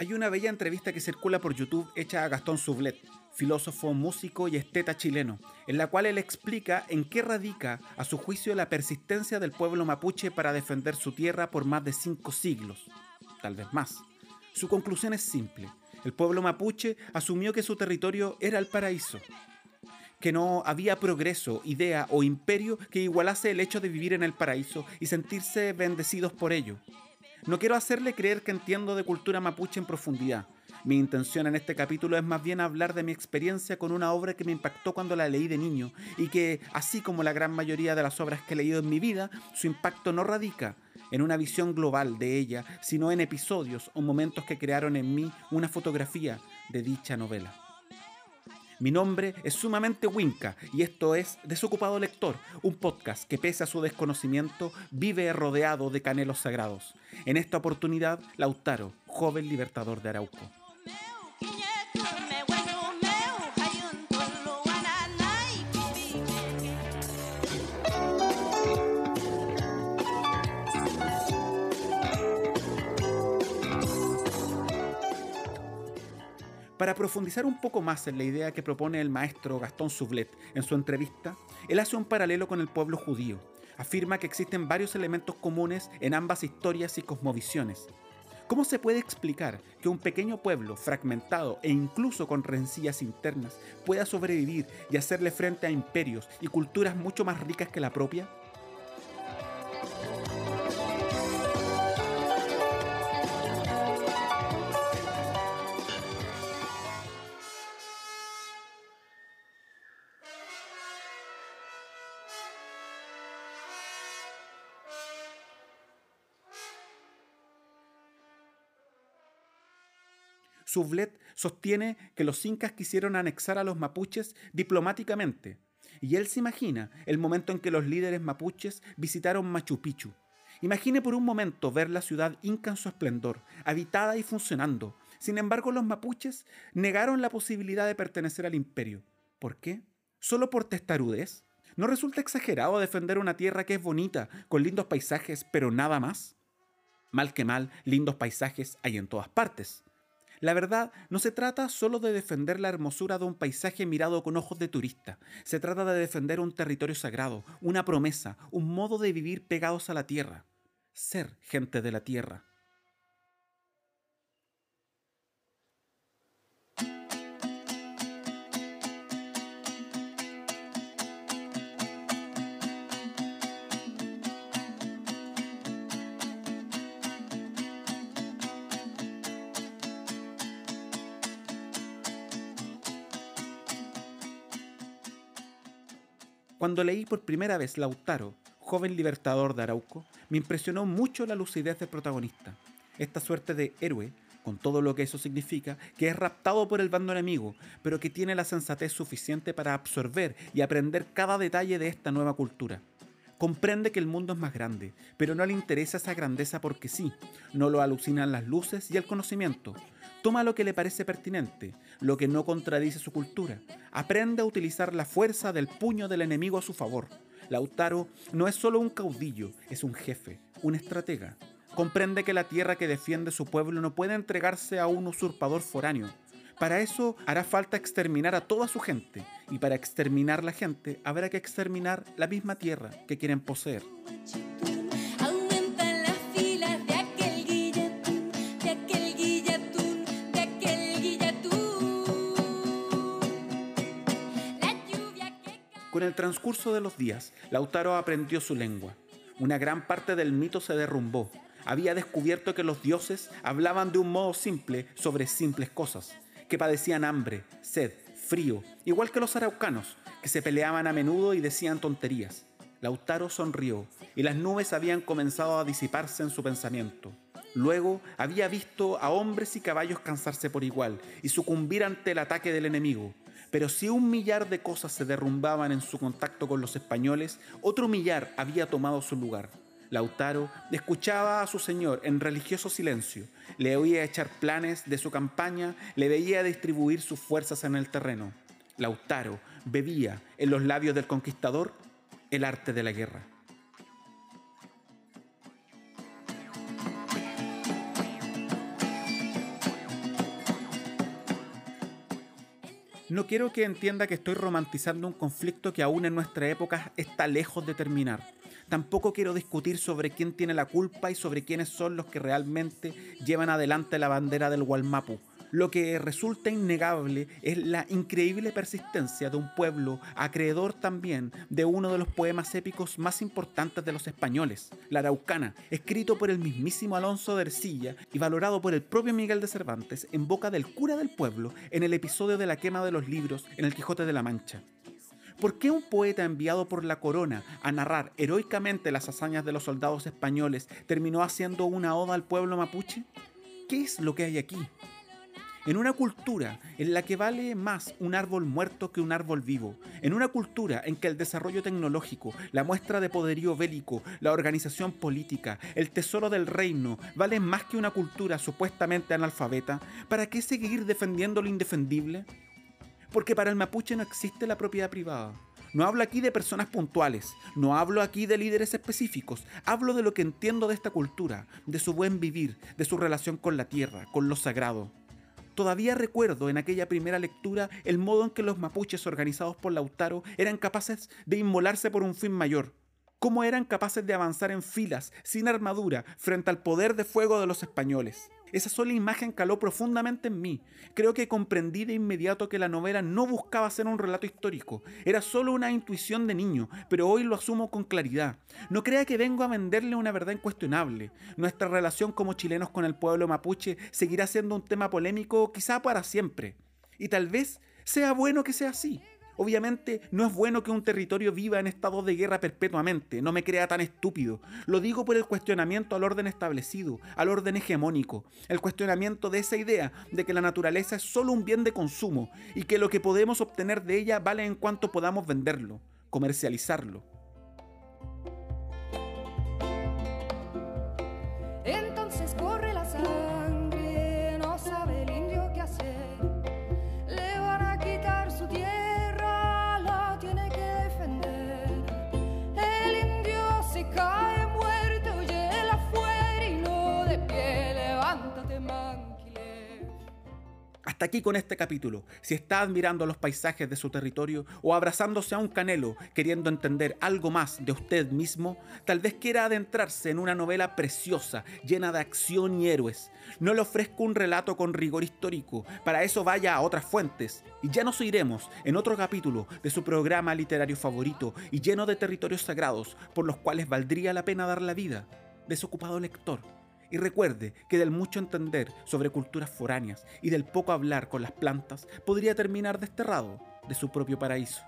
Hay una bella entrevista que circula por YouTube hecha a Gastón Sublet, filósofo, músico y esteta chileno, en la cual él explica en qué radica, a su juicio, la persistencia del pueblo mapuche para defender su tierra por más de cinco siglos, tal vez más. Su conclusión es simple. El pueblo mapuche asumió que su territorio era el paraíso, que no había progreso, idea o imperio que igualase el hecho de vivir en el paraíso y sentirse bendecidos por ello. No quiero hacerle creer que entiendo de cultura mapuche en profundidad. Mi intención en este capítulo es más bien hablar de mi experiencia con una obra que me impactó cuando la leí de niño y que, así como la gran mayoría de las obras que he leído en mi vida, su impacto no radica en una visión global de ella, sino en episodios o momentos que crearon en mí una fotografía de dicha novela. Mi nombre es sumamente Winca y esto es Desocupado Lector, un podcast que pese a su desconocimiento vive rodeado de canelos sagrados. En esta oportunidad, Lautaro, joven libertador de Arauco. Para profundizar un poco más en la idea que propone el maestro Gastón Sublet en su entrevista, él hace un paralelo con el pueblo judío. Afirma que existen varios elementos comunes en ambas historias y cosmovisiones. ¿Cómo se puede explicar que un pequeño pueblo fragmentado e incluso con rencillas internas pueda sobrevivir y hacerle frente a imperios y culturas mucho más ricas que la propia? Sublet sostiene que los incas quisieron anexar a los mapuches diplomáticamente, y él se imagina el momento en que los líderes mapuches visitaron Machu Picchu. Imagine por un momento ver la ciudad inca en su esplendor, habitada y funcionando. Sin embargo, los mapuches negaron la posibilidad de pertenecer al imperio. ¿Por qué? ¿Solo por testarudez? ¿No resulta exagerado defender una tierra que es bonita, con lindos paisajes, pero nada más? Mal que mal, lindos paisajes hay en todas partes. La verdad, no se trata solo de defender la hermosura de un paisaje mirado con ojos de turista, se trata de defender un territorio sagrado, una promesa, un modo de vivir pegados a la tierra, ser gente de la tierra. Cuando leí por primera vez Lautaro, joven libertador de Arauco, me impresionó mucho la lucidez del protagonista. Esta suerte de héroe, con todo lo que eso significa, que es raptado por el bando enemigo, pero que tiene la sensatez suficiente para absorber y aprender cada detalle de esta nueva cultura. Comprende que el mundo es más grande, pero no le interesa esa grandeza porque sí. No lo alucinan las luces y el conocimiento. Toma lo que le parece pertinente, lo que no contradice su cultura. Aprende a utilizar la fuerza del puño del enemigo a su favor. Lautaro no es solo un caudillo, es un jefe, un estratega. Comprende que la tierra que defiende su pueblo no puede entregarse a un usurpador foráneo. Para eso hará falta exterminar a toda su gente, y para exterminar la gente habrá que exterminar la misma tierra que quieren poseer. Con el transcurso de los días, Lautaro aprendió su lengua. Una gran parte del mito se derrumbó. Había descubierto que los dioses hablaban de un modo simple sobre simples cosas, que padecían hambre, sed, frío, igual que los araucanos, que se peleaban a menudo y decían tonterías. Lautaro sonrió y las nubes habían comenzado a disiparse en su pensamiento. Luego había visto a hombres y caballos cansarse por igual y sucumbir ante el ataque del enemigo. Pero si un millar de cosas se derrumbaban en su contacto con los españoles, otro millar había tomado su lugar. Lautaro escuchaba a su señor en religioso silencio, le oía echar planes de su campaña, le veía distribuir sus fuerzas en el terreno. Lautaro bebía en los labios del conquistador el arte de la guerra. No quiero que entienda que estoy romantizando un conflicto que aún en nuestra época está lejos de terminar Tampoco quiero discutir sobre quién tiene la culpa y sobre quiénes son los que realmente llevan adelante la bandera del Gualmapu. Lo que resulta innegable es la increíble persistencia de un pueblo acreedor también de uno de los poemas épicos más importantes de los españoles, La Araucana, escrito por el mismísimo Alonso de Ercilla y valorado por el propio Miguel de Cervantes en boca del cura del pueblo en el episodio de la quema de los libros en el Quijote de la Mancha. ¿Por qué un poeta enviado por la corona a narrar heroicamente las hazañas de los soldados españoles terminó haciendo una oda al pueblo mapuche? ¿Qué es lo que hay aquí? En una cultura en la que vale más un árbol muerto que un árbol vivo, en una cultura en que el desarrollo tecnológico, la muestra de poderío bélico, la organización política, el tesoro del reino valen más que una cultura supuestamente analfabeta, ¿para qué seguir defendiendo lo indefendible? Porque para el mapuche no existe la propiedad privada. No hablo aquí de personas puntuales, no hablo aquí de líderes específicos, hablo de lo que entiendo de esta cultura, de su buen vivir, de su relación con la tierra, con lo sagrado. Todavía recuerdo en aquella primera lectura el modo en que los mapuches organizados por Lautaro eran capaces de inmolarse por un fin mayor, cómo eran capaces de avanzar en filas, sin armadura, frente al poder de fuego de los españoles. Esa sola imagen caló profundamente en mí. Creo que comprendí de inmediato que la novela no buscaba ser un relato histórico, era solo una intuición de niño, pero hoy lo asumo con claridad. No crea que vengo a venderle una verdad incuestionable. Nuestra relación como chilenos con el pueblo mapuche seguirá siendo un tema polémico quizá para siempre. Y tal vez sea bueno que sea así. Obviamente no es bueno que un territorio viva en estado de guerra perpetuamente, no me crea tan estúpido. Lo digo por el cuestionamiento al orden establecido, al orden hegemónico, el cuestionamiento de esa idea de que la naturaleza es solo un bien de consumo y que lo que podemos obtener de ella vale en cuanto podamos venderlo, comercializarlo. Entonces corre la Hasta aquí con este capítulo. Si está admirando los paisajes de su territorio o abrazándose a un canelo queriendo entender algo más de usted mismo, tal vez quiera adentrarse en una novela preciosa, llena de acción y héroes. No le ofrezco un relato con rigor histórico, para eso vaya a otras fuentes. Y ya nos oiremos en otro capítulo de su programa literario favorito y lleno de territorios sagrados por los cuales valdría la pena dar la vida. Desocupado lector. Y recuerde que del mucho entender sobre culturas foráneas y del poco hablar con las plantas podría terminar desterrado de su propio paraíso.